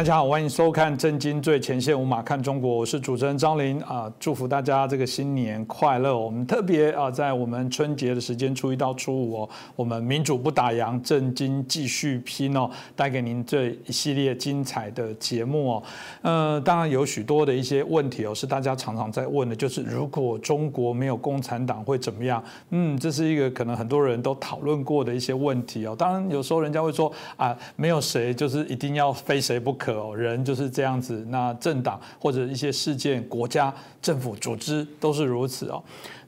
大家好，欢迎收看《震惊最前线》，无马看中国，我是主持人张琳啊，祝福大家这个新年快乐。我们特别啊，在我们春节的时间，初一到初五哦，我们民主不打烊，震惊继续拼哦，带给您这一系列精彩的节目哦。呃，当然有许多的一些问题哦，是大家常常在问的，就是如果中国没有共产党会怎么样？嗯，这是一个可能很多人都讨论过的一些问题哦。当然有时候人家会说啊，没有谁就是一定要非谁不可。人就是这样子。那政党或者一些事件、国家、政府、组织都是如此哦。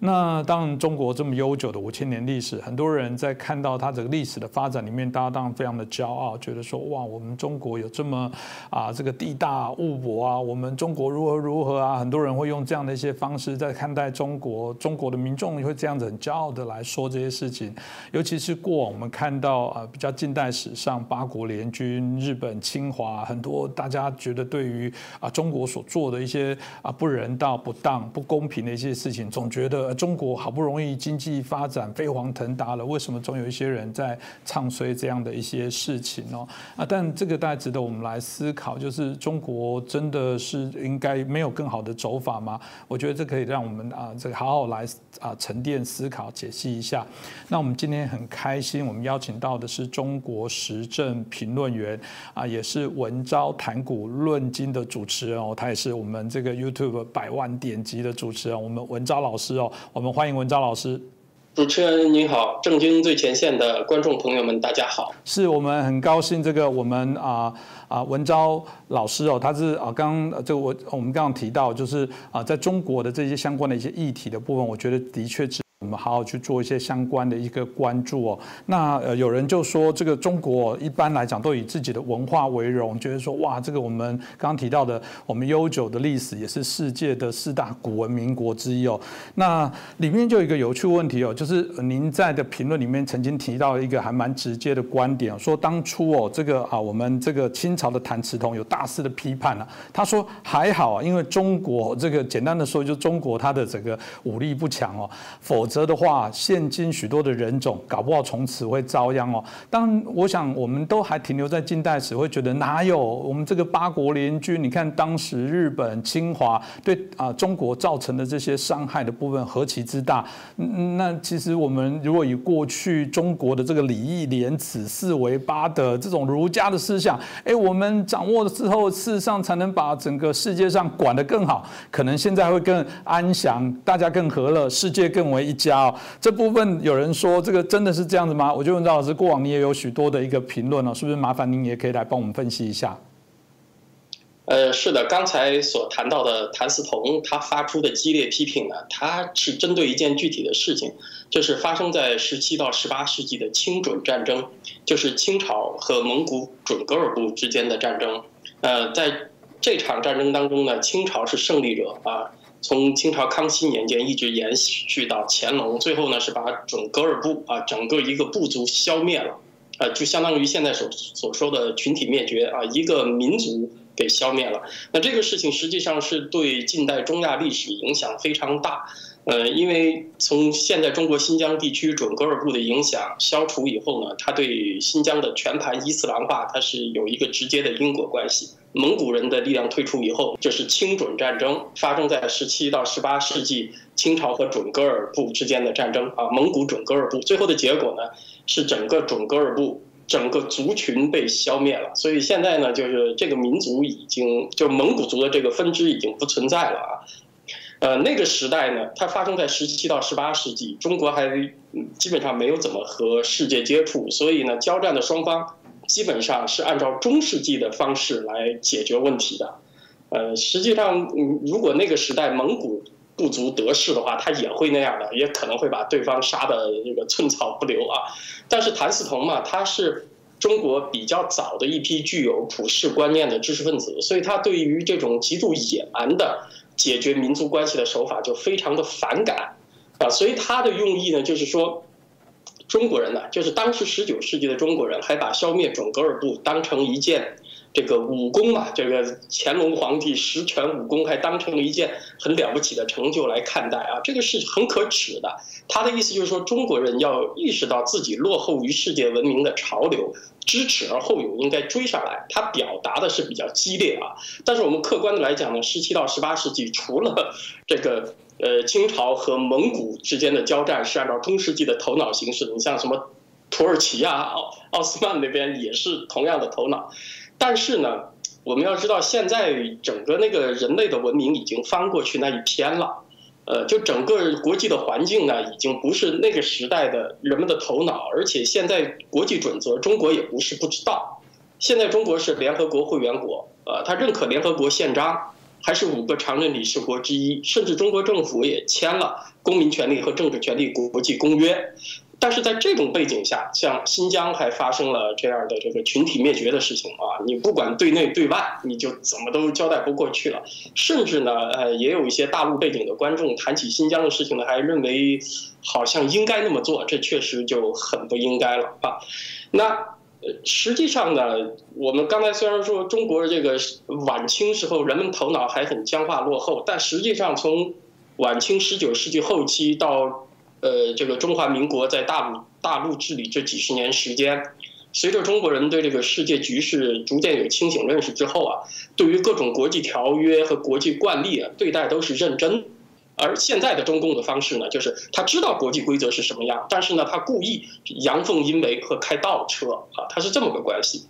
那当然，中国这么悠久的五千年历史，很多人在看到它这个历史的发展里面，大家当然非常的骄傲，觉得说哇，我们中国有这么啊这个地大物博啊，我们中国如何如何啊，很多人会用这样的一些方式在看待中国，中国的民众会这样子很骄傲的来说这些事情。尤其是过往我们看到啊比较近代史上八国联军、日本侵华，很多大家觉得对于啊中国所做的一些啊不人道、不当、不公平的一些事情，总觉得。中国好不容易经济发展飞黄腾达了，为什么总有一些人在唱衰这样的一些事情呢？啊，但这个大家值得我们来思考，就是中国真的是应该没有更好的走法吗？我觉得这可以让我们啊，这个好好来啊沉淀思考、解析一下。那我们今天很开心，我们邀请到的是中国时政评论员啊，也是文昭谈古论今的主持人哦，他也是我们这个 YouTube 百万点击的主持人，我们文昭老师哦。我们欢迎文昭老师。主持人您好，正经最前线的观众朋友们，大家好。是我们很高兴，这个我们啊啊文昭老师哦，他是啊刚这个我我们刚刚提到，就是啊在中国的这些相关的一些议题的部分，我觉得的确是。我们好好去做一些相关的一个关注哦。那呃，有人就说，这个中国一般来讲都以自己的文化为荣，觉得说哇，这个我们刚刚提到的，我们悠久的历史也是世界的四大古文明国之一哦。那里面就有一个有趣问题哦，就是您在的评论里面曾经提到一个还蛮直接的观点，说当初哦，这个啊，我们这个清朝的谭嗣同有大肆的批判了。他说还好啊，因为中国这个简单的说，就中国它的整个武力不强哦，否。则的话，现今许多的人种搞不好从此会遭殃哦。当，我想我们都还停留在近代史，会觉得哪有我们这个八国联军？你看当时日本侵华对啊中国造成的这些伤害的部分何其之大。那其实我们如果以过去中国的这个礼义廉耻、四维八德这种儒家的思想，哎，我们掌握了之后，事实上才能把整个世界上管得更好，可能现在会更安详，大家更和乐，世界更为一。家哦这部分有人说这个真的是这样子吗？我就问赵老师，过往你也有许多的一个评论哦，是不是麻烦您也可以来帮我们分析一下？呃，是的，刚才所谈到的谭嗣同他发出的激烈批评呢，他是针对一件具体的事情，就是发生在十七到十八世纪的清准战争，就是清朝和蒙古准噶尔部之间的战争。呃，在这场战争当中呢，清朝是胜利者啊。从清朝康熙年间一直延续到乾隆，最后呢是把准噶尔部啊整个一个部族消灭了，啊就相当于现在所所说的群体灭绝啊一个民族给消灭了。那这个事情实际上是对近代中亚历史影响非常大，呃，因为从现在中国新疆地区准噶尔部的影响消除以后呢，它对新疆的全盘伊斯兰化它是有一个直接的因果关系。蒙古人的力量退出以后，就是清准战争，发生在十七到十八世纪清朝和准噶尔部之间的战争啊。蒙古准噶尔部最后的结果呢，是整个准噶尔部整个族群被消灭了。所以现在呢，就是这个民族已经，就蒙古族的这个分支已经不存在了啊。呃，那个时代呢，它发生在十七到十八世纪，中国还基本上没有怎么和世界接触，所以呢，交战的双方。基本上是按照中世纪的方式来解决问题的，呃，实际上，如果那个时代蒙古不足得势的话，他也会那样的，也可能会把对方杀的这个寸草不留啊。但是谭嗣同嘛，他是中国比较早的一批具有普世观念的知识分子，所以他对于这种极度野蛮的解决民族关系的手法就非常的反感啊。所以他的用意呢，就是说。中国人呢，就是当时十九世纪的中国人，还把消灭准噶尔部当成一件这个武功嘛，这个乾隆皇帝十全武功还当成了一件很了不起的成就来看待啊，这个是很可耻的。他的意思就是说，中国人要意识到自己落后于世界文明的潮流，知耻而后勇，应该追上来。他表达的是比较激烈啊，但是我们客观的来讲呢，十七到十八世纪，除了这个呃清朝和蒙古之间的交战是按照中世纪的头脑形式，你像什么土耳其啊、奥奥斯曼那边也是同样的头脑。但是呢，我们要知道，现在整个那个人类的文明已经翻过去那一天了，呃，就整个国际的环境呢，已经不是那个时代的人们的头脑，而且现在国际准则，中国也不是不知道。现在中国是联合国会员国，呃，他认可联合国宪章，还是五个常任理事国之一，甚至中国政府也签了《公民权利和政治权利国际公约》。但是在这种背景下，像新疆还发生了这样的这个群体灭绝的事情啊，你不管对内对外，你就怎么都交代不过去了。甚至呢，呃，也有一些大陆背景的观众谈起新疆的事情呢，还认为好像应该那么做，这确实就很不应该了啊。那，实际上呢，我们刚才虽然说中国这个晚清时候人们头脑还很僵化落后，但实际上从晚清十九世纪后期到呃，这个中华民国在大陆大陆治理这几十年时间，随着中国人对这个世界局势逐渐有清醒认识之后啊，对于各种国际条约和国际惯例啊，对待都是认真。而现在的中共的方式呢，就是他知道国际规则是什么样，但是呢，他故意阳奉阴违和开倒车啊，他是这么个关系。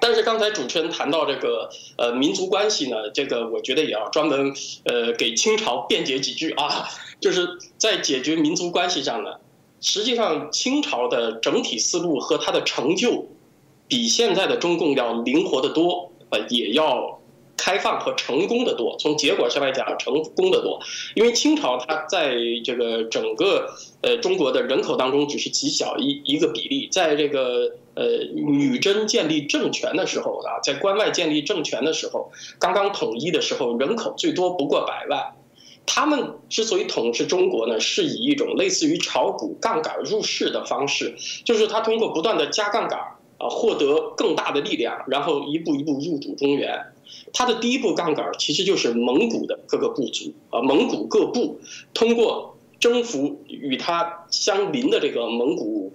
但是刚才主持人谈到这个呃民族关系呢，这个我觉得也要专门呃给清朝辩解几句啊。就是在解决民族关系上呢，实际上清朝的整体思路和它的成就，比现在的中共要灵活得多，呃，也要开放和成功的多。从结果上来讲，成功的多。因为清朝它在这个整个呃中国的人口当中只是极小一一个比例，在这个呃女真建立政权的时候啊，在关外建立政权的时候，刚刚统一的时候，人口最多不过百万。他们之所以统治中国呢，是以一种类似于炒股杠杆入市的方式，就是他通过不断的加杠杆啊，获得更大的力量，然后一步一步入主中原。他的第一步杠杆其实就是蒙古的各个部族啊，蒙古各部通过征服与他相邻的这个蒙古。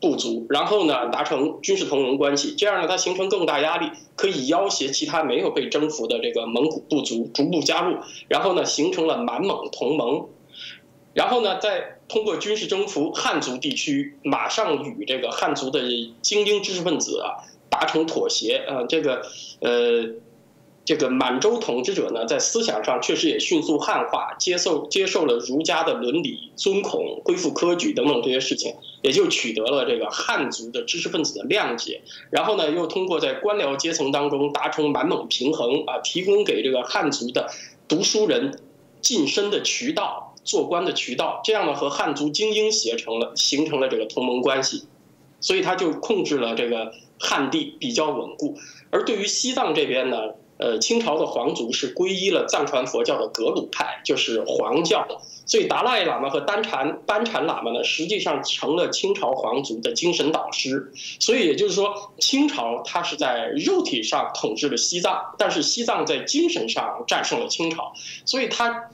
部族，然后呢，达成军事同盟关系，这样呢，它形成更大压力，可以要挟其他没有被征服的这个蒙古部族逐步加入，然后呢，形成了满蒙同盟，然后呢，再通过军事征服汉族地区，马上与这个汉族的精英知识分子啊达成妥协，啊，这个，呃。这个满洲统治者呢，在思想上确实也迅速汉化，接受接受了儒家的伦理尊孔、恢复科举等等这些事情，也就取得了这个汉族的知识分子的谅解。然后呢，又通过在官僚阶层当中达成满蒙平衡啊，提供给这个汉族的读书人晋升的渠道、做官的渠道，这样呢，和汉族精英协成了形成了这个同盟关系，所以他就控制了这个汉地比较稳固。而对于西藏这边呢？呃，清朝的皇族是皈依了藏传佛教的格鲁派，就是黄教，所以达赖喇嘛和丹禅班禅喇嘛呢，实际上成了清朝皇族的精神导师。所以也就是说，清朝它是在肉体上统治了西藏，但是西藏在精神上战胜了清朝。所以它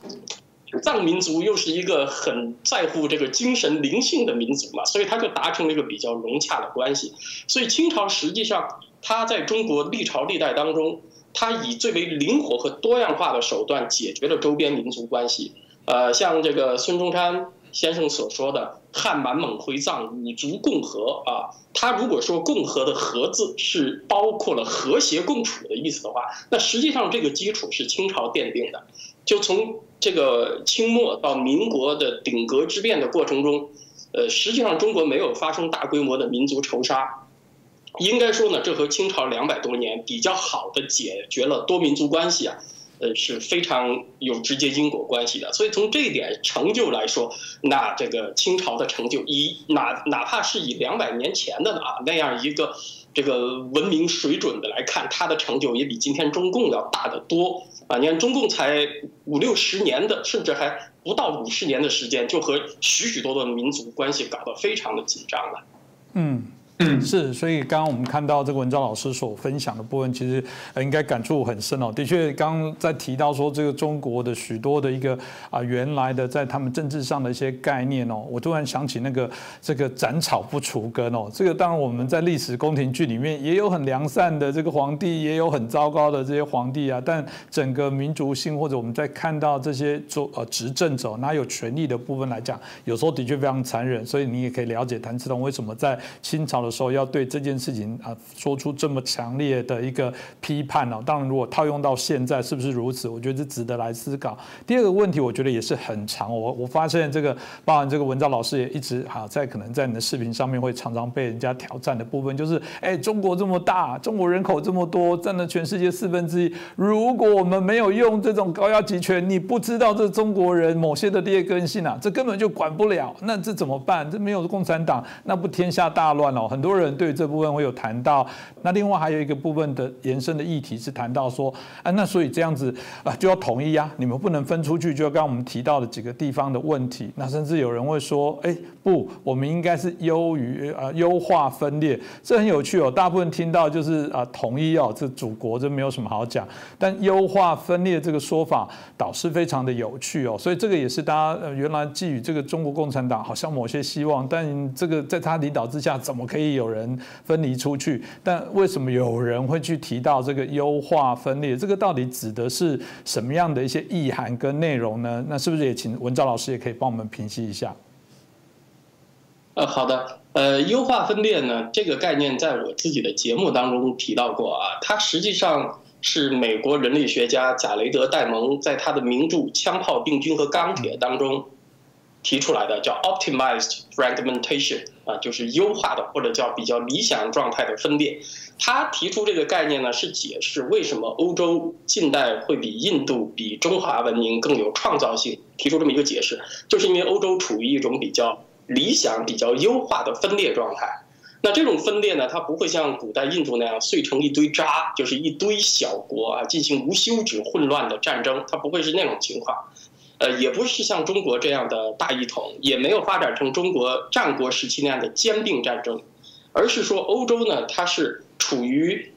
藏民族又是一个很在乎这个精神灵性的民族嘛，所以它就达成了一个比较融洽的关系。所以清朝实际上它在中国历朝历代当中。他以最为灵活和多样化的手段解决了周边民族关系，呃，像这个孙中山先生所说的“汉满蒙回藏五族共和”啊，他如果说“共和”的“和”字是包括了和谐共处的意思的话，那实际上这个基础是清朝奠定的。就从这个清末到民国的鼎革之变的过程中，呃，实际上中国没有发生大规模的民族仇杀。应该说呢，这和清朝两百多年比较好的解决了多民族关系啊，呃是非常有直接因果关系的。所以从这一点成就来说，那这个清朝的成就，以哪哪怕是以两百年前的啊那样一个这个文明水准的来看，它的成就也比今天中共要大得多啊！你看中共才五六十年的，甚至还不到五十年的时间，就和许许多多的民族关系搞得非常的紧张了。嗯。是，所以刚刚我们看到这个文章老师所分享的部分，其实应该感触很深哦。的确，刚在提到说这个中国的许多的一个啊原来的在他们政治上的一些概念哦，我突然想起那个这个斩草不除根哦。这个当然我们在历史宫廷剧里面也有很良善的这个皇帝，也有很糟糕的这些皇帝啊。但整个民族性或者我们在看到这些做呃执政者哪有权力的部分来讲，有时候的确非常残忍。所以你也可以了解谭嗣同为什么在清朝的。时候要对这件事情啊说出这么强烈的一个批判哦，当然如果套用到现在是不是如此？我觉得是值得来思考。第二个问题，我觉得也是很长。我我发现这个，包含这个文章老师也一直哈在可能在你的视频上面会常常被人家挑战的部分，就是哎，中国这么大，中国人口这么多，占了全世界四分之一。如果我们没有用这种高压集权，你不知道这中国人某些的劣根性啊，这根本就管不了。那这怎么办？这没有共产党，那不天下大乱哦？很多人对这部分会有谈到，那另外还有一个部分的延伸的议题是谈到说，啊，那所以这样子啊就要统一啊，你们不能分出去，就刚刚我们提到的几个地方的问题，那甚至有人会说，哎，不，我们应该是优于啊优化分裂，这很有趣哦。大部分听到就是啊统一哦，这祖国这没有什么好讲，但优化分裂这个说法倒是非常的有趣哦，所以这个也是大家呃原来寄予这个中国共产党好像某些希望，但这个在他领导之下，怎么可以以有人？分离出去，但为什么有人会去提到这个优化分裂？这个到底指的是什么样的一些意涵跟内容呢？那是不是也请文昭老师也可以帮我们平息一下？呃，好的，呃，优化分裂呢，这个概念在我自己的节目当中提到过啊，它实际上是美国人类学家贾雷德·戴蒙在他的名著《枪炮、病菌和钢铁》当中。提出来的叫 optimized fragmentation 啊，就是优化的或者叫比较理想状态的分裂。他提出这个概念呢，是解释为什么欧洲近代会比印度、比中华文明更有创造性。提出这么一个解释，就是因为欧洲处于一种比较理想、比较优化的分裂状态。那这种分裂呢，它不会像古代印度那样碎成一堆渣，就是一堆小国啊进行无休止混乱的战争，它不会是那种情况。呃，也不是像中国这样的大一统，也没有发展成中国战国时期那样的兼并战争，而是说欧洲呢，它是处于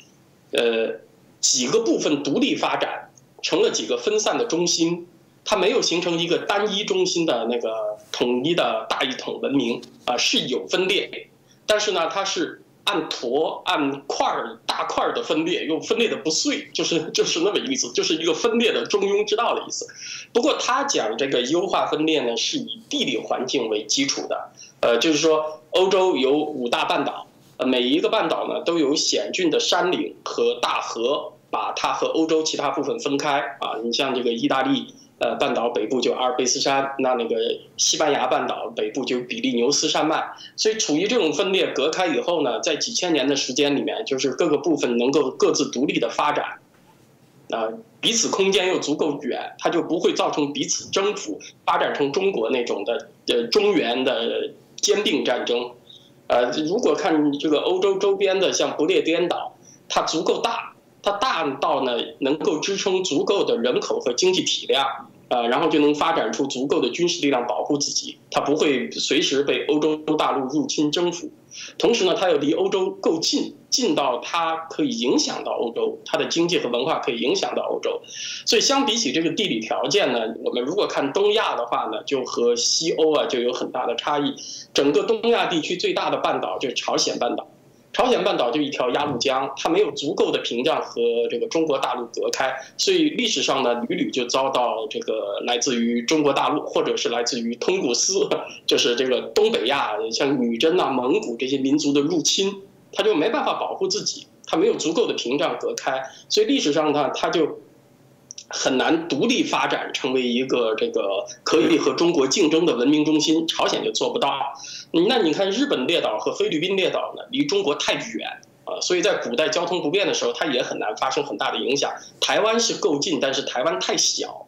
呃几个部分独立发展，成了几个分散的中心，它没有形成一个单一中心的那个统一的大一统文明啊，是有分裂，但是呢，它是。按坨、按块儿、大块儿的分裂，又分裂的不碎，就是就是那么意思，就是一个分裂的中庸之道的意思。不过他讲这个优化分裂呢，是以地理环境为基础的。呃，就是说欧洲有五大半岛，呃，每一个半岛呢都有险峻的山岭和大河，把它和欧洲其他部分分开。啊，你像这个意大利。呃，半岛北部就阿尔卑斯山，那那个西班牙半岛北部就比利牛斯山脉，所以处于这种分裂隔开以后呢，在几千年的时间里面，就是各个部分能够各自独立的发展，啊，彼此空间又足够远，它就不会造成彼此征服，发展成中国那种的呃中原的兼并战争，呃，如果看这个欧洲周边的像不列颠岛，它足够大。它大到呢，能够支撑足够的人口和经济体量，呃，然后就能发展出足够的军事力量保护自己。它不会随时被欧洲大陆入侵征服，同时呢，它又离欧洲够近，近到它可以影响到欧洲，它的经济和文化可以影响到欧洲。所以相比起这个地理条件呢，我们如果看东亚的话呢，就和西欧啊就有很大的差异。整个东亚地区最大的半岛就是朝鲜半岛。朝鲜半岛就一条鸭绿江，它没有足够的屏障和这个中国大陆隔开，所以历史上呢屡屡就遭到这个来自于中国大陆或者是来自于通古斯，就是这个东北亚像女真呐、蒙古这些民族的入侵，它就没办法保护自己，它没有足够的屏障隔开，所以历史上呢它就。很难独立发展成为一个这个可以和中国竞争的文明中心，朝鲜就做不到。那你看日本列岛和菲律宾列岛呢，离中国太远啊，所以在古代交通不便的时候，它也很难发生很大的影响。台湾是够近，但是台湾太小，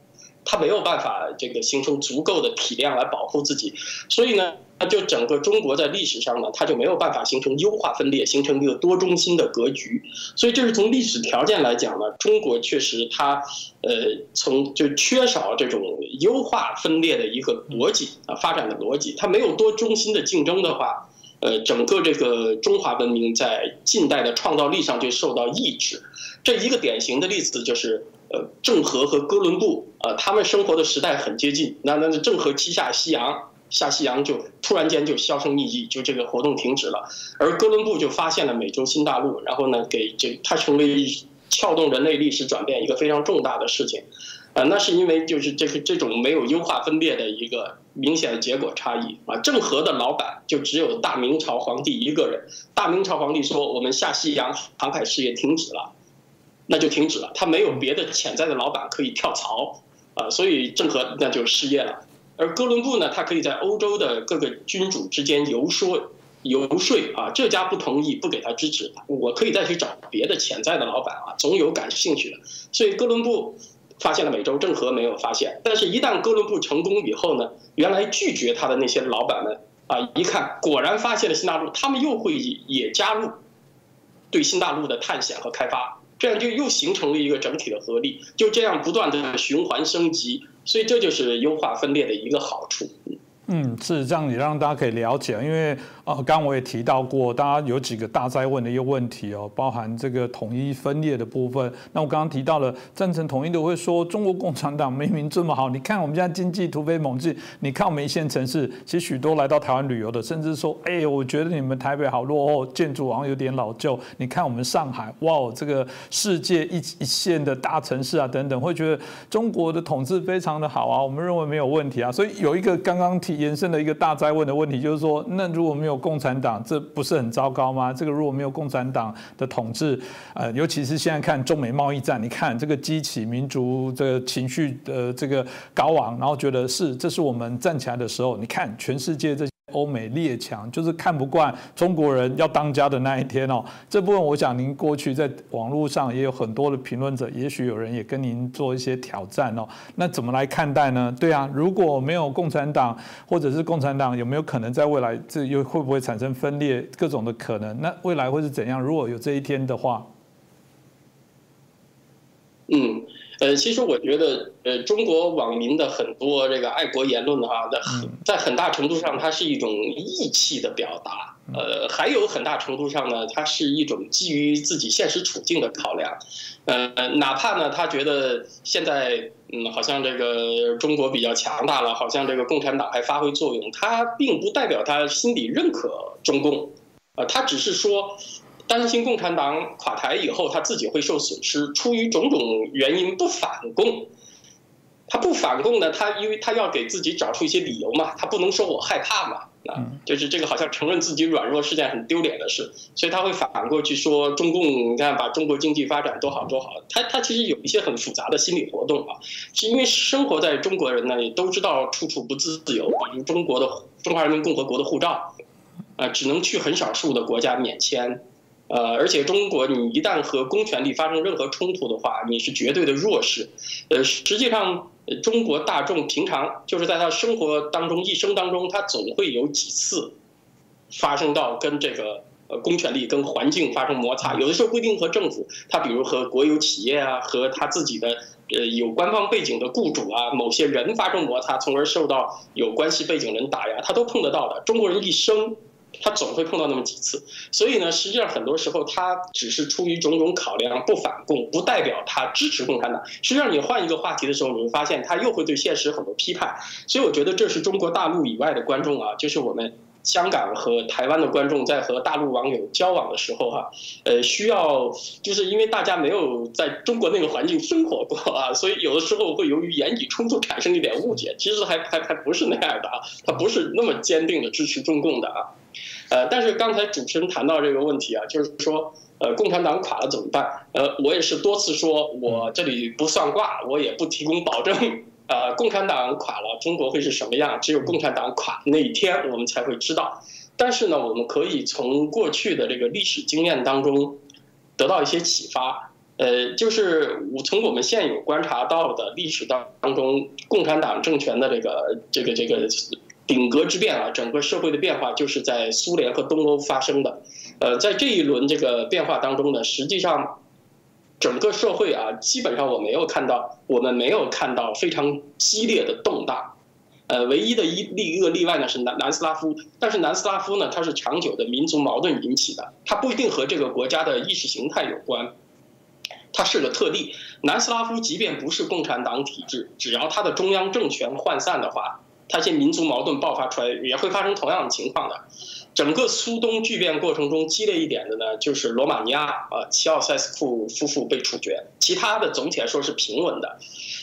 它没有办法这个形成足够的体量来保护自己，所以呢。那就整个中国在历史上呢，它就没有办法形成优化分裂，形成一个多中心的格局。所以这是从历史条件来讲呢，中国确实它，呃，从就缺少这种优化分裂的一个逻辑啊，发展的逻辑。它没有多中心的竞争的话，呃，整个这个中华文明在近代的创造力上就受到抑制。这一个典型的例子就是，呃，郑和和哥伦布，呃，他们生活的时代很接近。那那郑和七下西洋，下西洋就突然间就销声匿迹，就这个活动停止了。而哥伦布就发现了美洲新大陆，然后呢，给这他成为撬动人类历史转变一个非常重大的事情。啊，那是因为就是这个这种没有优化分裂的一个明显的结果差异啊。郑和的老板就只有大明朝皇帝一个人，大明朝皇帝说我们下西洋航海事业停止了，那就停止了，他没有别的潜在的老板可以跳槽啊，所以郑和那就失业了。而哥伦布呢，他可以在欧洲的各个君主之间游说游说啊，这家不同意不给他支持，我可以再去找别的潜在的老板啊，总有感兴趣的，所以哥伦布。发现了美洲，郑和没有发现。但是，一旦哥伦布成功以后呢，原来拒绝他的那些老板们啊，一看果然发现了新大陆，他们又会也加入对新大陆的探险和开发，这样就又形成了一个整体的合力，就这样不断的循环升级。所以，这就是优化分裂的一个好处。嗯，是这样，也让大家可以了解，因为呃，刚我也提到过，大家有几个大灾问的一个问题哦，包含这个统一分裂的部分。那我刚刚提到了赞成统一的会说，中国共产党明明这么好，你看我们现在经济突飞猛进，你看我们一线城市，其实许多来到台湾旅游的，甚至说，哎，我觉得你们台北好落后，建筑好像有点老旧。你看我们上海，哇，这个世界一一线的大城市啊，等等，会觉得中国的统治非常的好啊，我们认为没有问题啊。所以有一个刚刚提。延伸的一个大灾问的问题，就是说，那如果没有共产党，这不是很糟糕吗？这个如果没有共产党的统治，呃，尤其是现在看中美贸易战，你看这个激起民族的情绪的这个高昂，然后觉得是这是我们站起来的时候。你看全世界这。欧美列强就是看不惯中国人要当家的那一天哦。这部分我想您过去在网络上也有很多的评论者，也许有人也跟您做一些挑战哦。那怎么来看待呢？对啊，如果没有共产党，或者是共产党有没有可能在未来这又会不会产生分裂各种的可能？那未来会是怎样？如果有这一天的话，嗯。呃，其实我觉得，呃，中国网民的很多这个爱国言论的话，在很在很大程度上，它是一种义气的表达。呃，还有很大程度上呢，它是一种基于自己现实处境的考量。呃，哪怕呢，他觉得现在，嗯，好像这个中国比较强大了，好像这个共产党还发挥作用，他并不代表他心里认可中共。呃，他只是说。担心共产党垮台以后他自己会受损失，出于种种原因不反共。他不反共呢，他因为他要给自己找出一些理由嘛，他不能说我害怕嘛，啊，就是这个好像承认自己软弱是件很丢脸的事，所以他会反过去说中共，你看把中国经济发展多好多好。他他其实有一些很复杂的心理活动啊，是因为生活在中国人呢也都知道处处不自由，比如中国的中华人民共和国的护照，啊，只能去很少数的国家免签。呃，而且中国，你一旦和公权力发生任何冲突的话，你是绝对的弱势。呃，实际上，中国大众平常就是在他生活当中、一生当中，他总会有几次发生到跟这个呃公权力、跟环境发生摩擦。有的时候不一定和政府，他比如和国有企业啊，和他自己的呃有官方背景的雇主啊，某些人发生摩擦，从而受到有关系背景人打压，他都碰得到的。中国人一生。他总会碰到那么几次，所以呢，实际上很多时候他只是出于种种考量不反共，不代表他支持共产党。实际上，你换一个话题的时候，你会发现他又会对现实很多批判。所以，我觉得这是中国大陆以外的观众啊，就是我们香港和台湾的观众在和大陆网友交往的时候哈，呃，需要就是因为大家没有在中国那个环境生活过啊，所以有的时候会由于言语冲突产生一点误解。其实还还还不是那样的啊，他不是那么坚定的支持中共的啊。呃，但是刚才主持人谈到这个问题啊，就是说，呃，共产党垮了怎么办？呃，我也是多次说，我这里不算卦，我也不提供保证。呃，共产党垮了，中国会是什么样？只有共产党垮那一天，我们才会知道。但是呢，我们可以从过去的这个历史经验当中得到一些启发。呃，就是我从我们现有观察到的历史当当中，共产党政权的这个这个这个。顶格之变啊，整个社会的变化就是在苏联和东欧发生的。呃，在这一轮这个变化当中呢，实际上整个社会啊，基本上我没有看到，我们没有看到非常激烈的动荡。呃，唯一的一例一个例外呢是南南斯拉夫，但是南斯拉夫呢，它是长久的民族矛盾引起的，它不一定和这个国家的意识形态有关，它是个特例。南斯拉夫即便不是共产党体制，只要它的中央政权涣散的话，它一些民族矛盾爆发出来也会发生同样的情况的。整个苏东剧变过程中激烈一点的呢，就是罗马尼亚啊，齐奥塞斯库夫妇被处决，其他的总体来说是平稳的。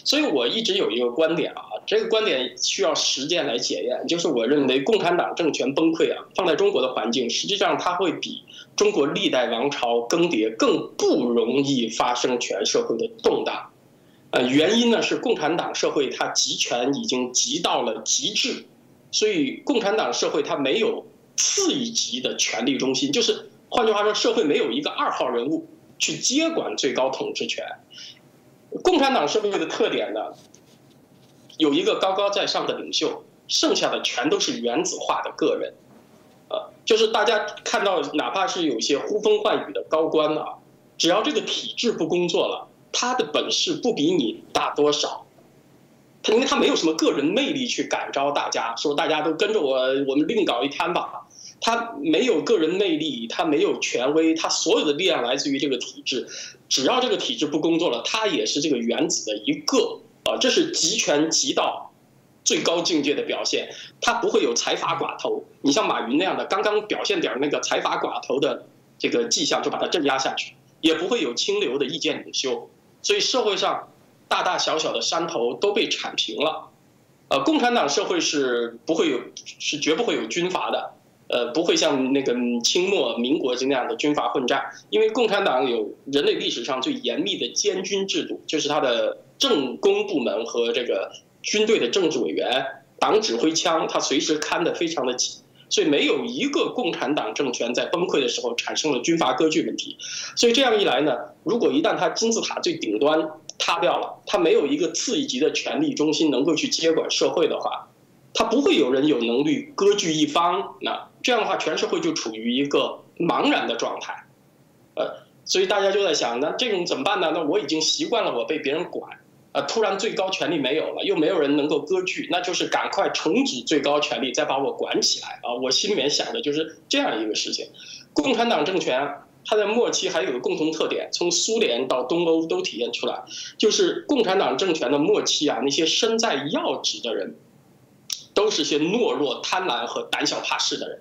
所以我一直有一个观点啊，这个观点需要实践来检验，就是我认为共产党政权崩溃啊，放在中国的环境，实际上它会比中国历代王朝更迭更不容易发生全社会的动荡。呃，原因呢是共产党社会它集权已经集到了极致，所以共产党社会它没有次一级的权力中心，就是换句话说，社会没有一个二号人物去接管最高统治权。共产党社会的特点呢，有一个高高在上的领袖，剩下的全都是原子化的个人，呃，就是大家看到，哪怕是有些呼风唤雨的高官啊，只要这个体制不工作了，他的本事不比你大多少，他因为他没有什么个人魅力去感召大家，说大家都跟着我，我们另搞一摊吧。他没有个人魅力，他没有权威，他所有的力量来自于这个体制。只要这个体制不工作了，他也是这个原子的一个啊，这是集权集到最高境界的表现。他不会有财阀寡头，你像马云那样的，刚刚表现点那个财阀寡头的这个迹象就把他镇压下去，也不会有清流的意见领袖。所以社会上大大小小的山头都被铲平了。呃，共产党社会是不会有，是绝不会有军阀的。呃，不会像那个清末民国就那样的军阀混战，因为共产党有人类历史上最严密的监军制度，就是他的政工部门和这个军队的政治委员，党指挥枪，他随时看得非常的紧，所以没有一个共产党政权在崩溃的时候产生了军阀割据问题。所以这样一来呢，如果一旦他金字塔最顶端塌掉了，他没有一个次一级的权力中心能够去接管社会的话，他不会有人有能力割据一方。那这样的话，全社会就处于一个茫然的状态，呃，所以大家就在想，那这种怎么办呢？那我已经习惯了我被别人管，呃，突然最高权力没有了，又没有人能够割据，那就是赶快重组最高权力，再把我管起来啊！我心里面想的就是这样一个事情。共产党政权它在末期还有个共同特点，从苏联到东欧都体现出来，就是共产党政权的末期啊，那些身在要职的人。都是些懦弱、贪婪和胆小怕事的人，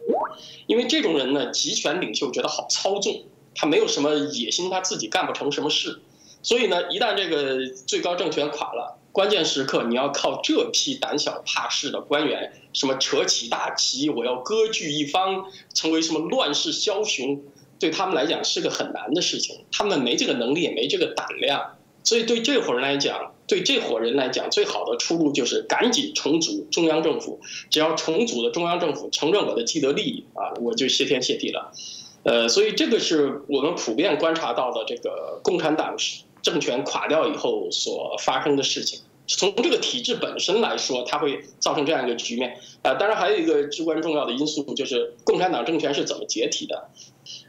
因为这种人呢，集权领袖觉得好操纵，他没有什么野心，他自己干不成什么事，所以呢，一旦这个最高政权垮了，关键时刻你要靠这批胆小怕事的官员，什么扯起大旗，我要割据一方，成为什么乱世枭雄，对他们来讲是个很难的事情，他们没这个能力，也没这个胆量，所以对这伙人来讲。对这伙人来讲，最好的出路就是赶紧重组中央政府。只要重组的中央政府承认我的既得利益啊，我就谢天谢地了。呃，所以这个是我们普遍观察到的这个共产党政权垮掉以后所发生的事情。从这个体制本身来说，它会造成这样一个局面。呃，当然还有一个至关重要的因素，就是共产党政权是怎么解体的。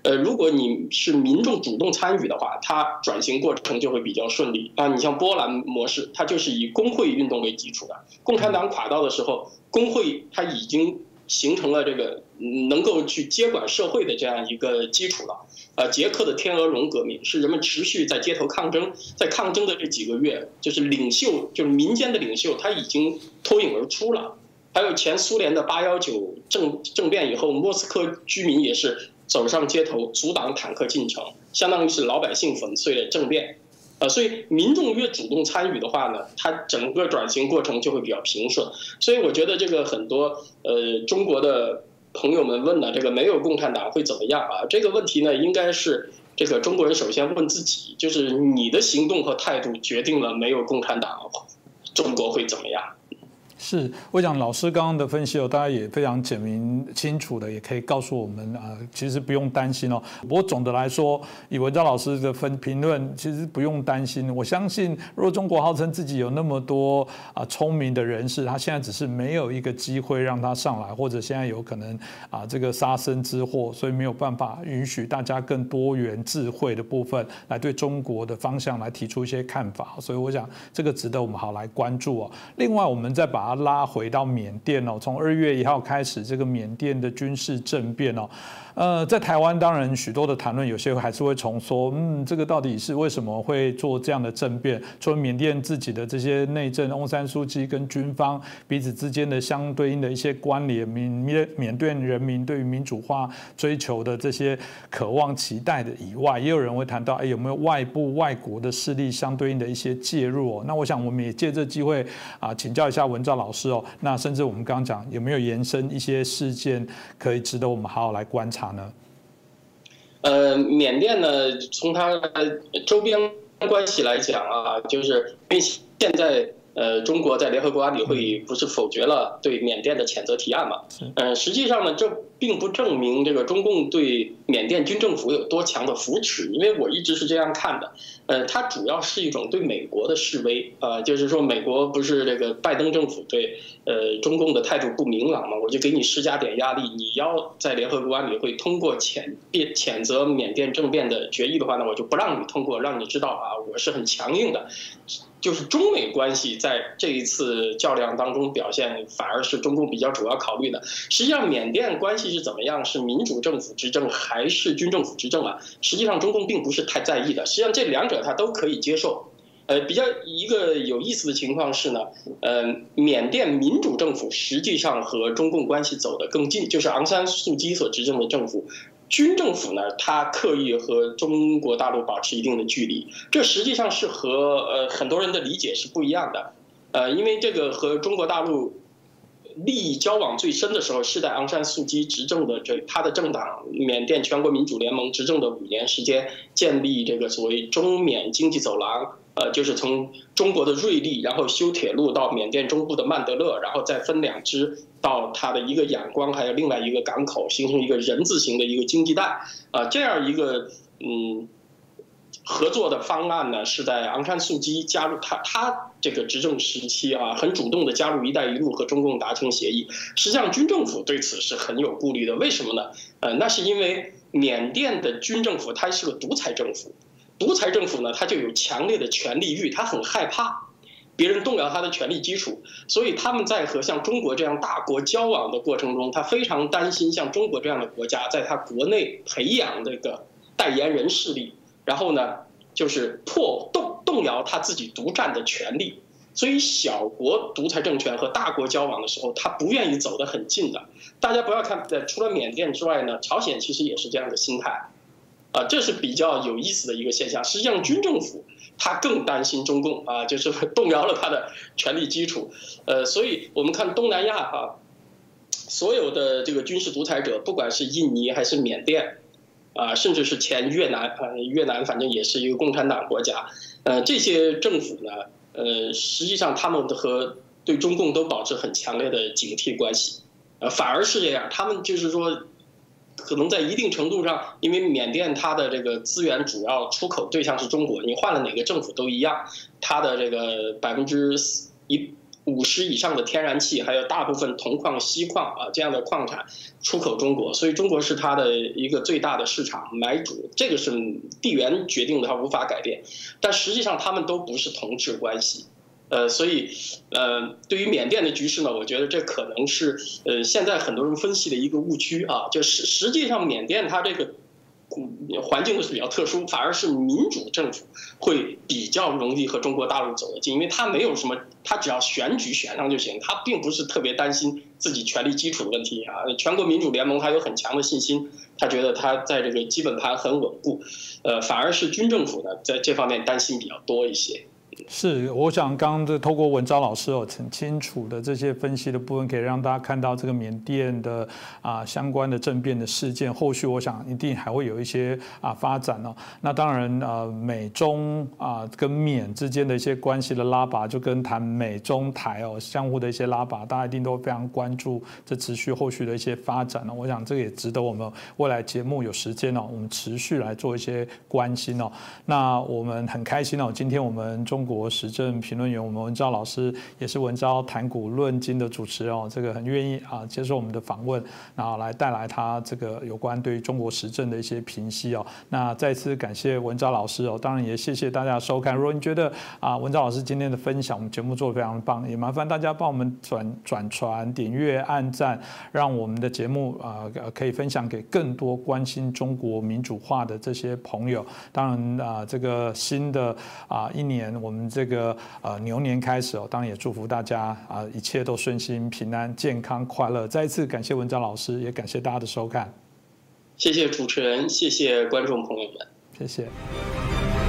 呃，如果你是民众主动参与的话，它转型过程就会比较顺利啊。你像波兰模式，它就是以工会运动为基础的。共产党垮掉的时候，工会它已经形成了这个能够去接管社会的这样一个基础了。呃，捷克的天鹅绒革命是人们持续在街头抗争，在抗争的这几个月，就是领袖，就是民间的领袖，他已经脱颖而出了。还有前苏联的八幺九政政变以后，莫斯科居民也是走上街头阻挡坦克进城，相当于是老百姓粉碎了政变。所以民众越主动参与的话呢，它整个转型过程就会比较平顺。所以我觉得这个很多呃中国的。朋友们问的这个没有共产党会怎么样啊？这个问题呢，应该是这个中国人首先问自己，就是你的行动和态度决定了没有共产党，中国会怎么样？是，我想老师刚刚的分析哦，大家也非常简明清楚的，也可以告诉我们啊，其实不用担心哦。不过总的来说，以文章老师的分评论，其实不用担心。我相信，如果中国号称自己有那么多啊聪明的人士，他现在只是没有一个机会让他上来，或者现在有可能啊这个杀身之祸，所以没有办法允许大家更多元智慧的部分来对中国的方向来提出一些看法。所以我想这个值得我们好来关注哦。另外，我们再把拉回到缅甸哦，从二月一号开始，这个缅甸的军事政变哦。呃，在台湾当然许多的谈论，有些还是会重说，嗯，这个到底是为什么会做这样的政变？除了缅甸自己的这些内政，翁山书记跟军方彼此之间的相对应的一些关联，缅缅缅甸人民对于民主化追求的这些渴望期待的以外，也有人会谈到，哎，有没有外部外国的势力相对应的一些介入？哦，那我想我们也借这机会啊，请教一下文照老老师哦，那甚至我们刚刚讲有没有延伸一些事件可以值得我们好好来观察？呢？呃，缅甸呢，从它周边关系来讲啊，就是因为现在呃，中国在联合国安理会议不是否决了对缅甸的谴责提案嘛？嗯，实际上呢，这并不证明这个中共对缅甸军政府有多强的扶持，因为我一直是这样看的。呃，它主要是一种对美国的示威呃，就是说美国不是这个拜登政府对呃中共的态度不明朗嘛，我就给你施加点压力，你要在联合国安理会通过谴辩谴责缅甸政变的决议的话呢，我就不让你通过，让你知道啊，我是很强硬的。就是中美关系在这一次较量当中表现，反而是中共比较主要考虑的。实际上，缅甸关系是怎么样？是民主政府执政还是军政府执政啊？实际上，中共并不是太在意的。实际上，这两者他都可以接受。呃，比较一个有意思的情况是呢，呃，缅甸民主政府实际上和中共关系走得更近，就是昂山素姬所执政的政府。军政府呢，他刻意和中国大陆保持一定的距离，这实际上是和呃很多人的理解是不一样的。呃，因为这个和中国大陆利益交往最深的时候是在昂山素姬执政的这他的政党缅甸全国民主联盟执政的五年时间，建立这个所谓中缅经济走廊。呃，就是从中国的瑞丽，然后修铁路到缅甸中部的曼德勒，然后再分两支到它的一个仰光，还有另外一个港口，形成一个人字形的一个经济带。啊，这样一个嗯合作的方案呢，是在昂山素姬加入他他这个执政时期啊，很主动的加入“一带一路”和中共达成协议。实际上，军政府对此是很有顾虑的。为什么呢？呃，那是因为缅甸的军政府它是个独裁政府。独裁政府呢，他就有强烈的权力欲，他很害怕别人动摇他的权力基础，所以他们在和像中国这样大国交往的过程中，他非常担心像中国这样的国家在他国内培养这个代言人势力，然后呢，就是破动动摇他自己独占的权利。所以小国独裁政权和大国交往的时候，他不愿意走得很近的。大家不要看，呃，除了缅甸之外呢，朝鲜其实也是这样的心态。啊，这是比较有意思的一个现象。实际上，军政府他更担心中共啊，就是 动摇了他的权力基础。呃，所以我们看东南亚哈，所有的这个军事独裁者，不管是印尼还是缅甸，啊，甚至是前越南啊，越南反正也是一个共产党国家。呃，这些政府呢，呃，实际上他们和对中共都保持很强烈的警惕关系。呃，反而是这样，他们就是说。可能在一定程度上，因为缅甸它的这个资源主要出口对象是中国，你换了哪个政府都一样，它的这个百分之一五十以上的天然气，还有大部分铜矿、锡矿啊这样的矿产出口中国，所以中国是它的一个最大的市场买主，这个是地缘决定的，它无法改变。但实际上，他们都不是同志关系。呃，所以，呃，对于缅甸的局势呢，我觉得这可能是呃现在很多人分析的一个误区啊。就是实际上，缅甸它这个环境是比较特殊，反而是民主政府会比较容易和中国大陆走得近，因为他没有什么，他只要选举选上就行，他并不是特别担心自己权力基础的问题啊。全国民主联盟他有很强的信心，他觉得他在这个基本盘很稳固，呃，反而是军政府呢在这方面担心比较多一些。是，我想刚刚这透过文昭老师哦很清楚的这些分析的部分，可以让大家看到这个缅甸的啊相关的政变的事件，后续我想一定还会有一些啊发展哦。那当然呃美中啊跟缅之间的一些关系的拉拔，就跟谈美中台哦相互的一些拉拔，大家一定都非常关注这持续后续的一些发展呢。我想这个也值得我们未来节目有时间哦，我们持续来做一些关心哦。那我们很开心哦，今天我们中。国时政评论员，我们文昭老师也是文昭谈古论今的主持哦，这个很愿意啊接受我们的访问，然后来带来他这个有关对于中国时政的一些评析哦。那再次感谢文昭老师哦，当然也谢谢大家收看。如果你觉得啊文昭老师今天的分享，我们节目做的非常棒，也麻烦大家帮我们转转传、点阅、按赞，让我们的节目啊可以分享给更多关心中国民主化的这些朋友。当然啊，这个新的啊一年，我们这个呃牛年开始哦，当然也祝福大家啊一切都顺心、平安、健康、快乐。再一次感谢文章老师，也感谢大家的收看。谢谢主持人，谢谢观众朋友们，谢谢。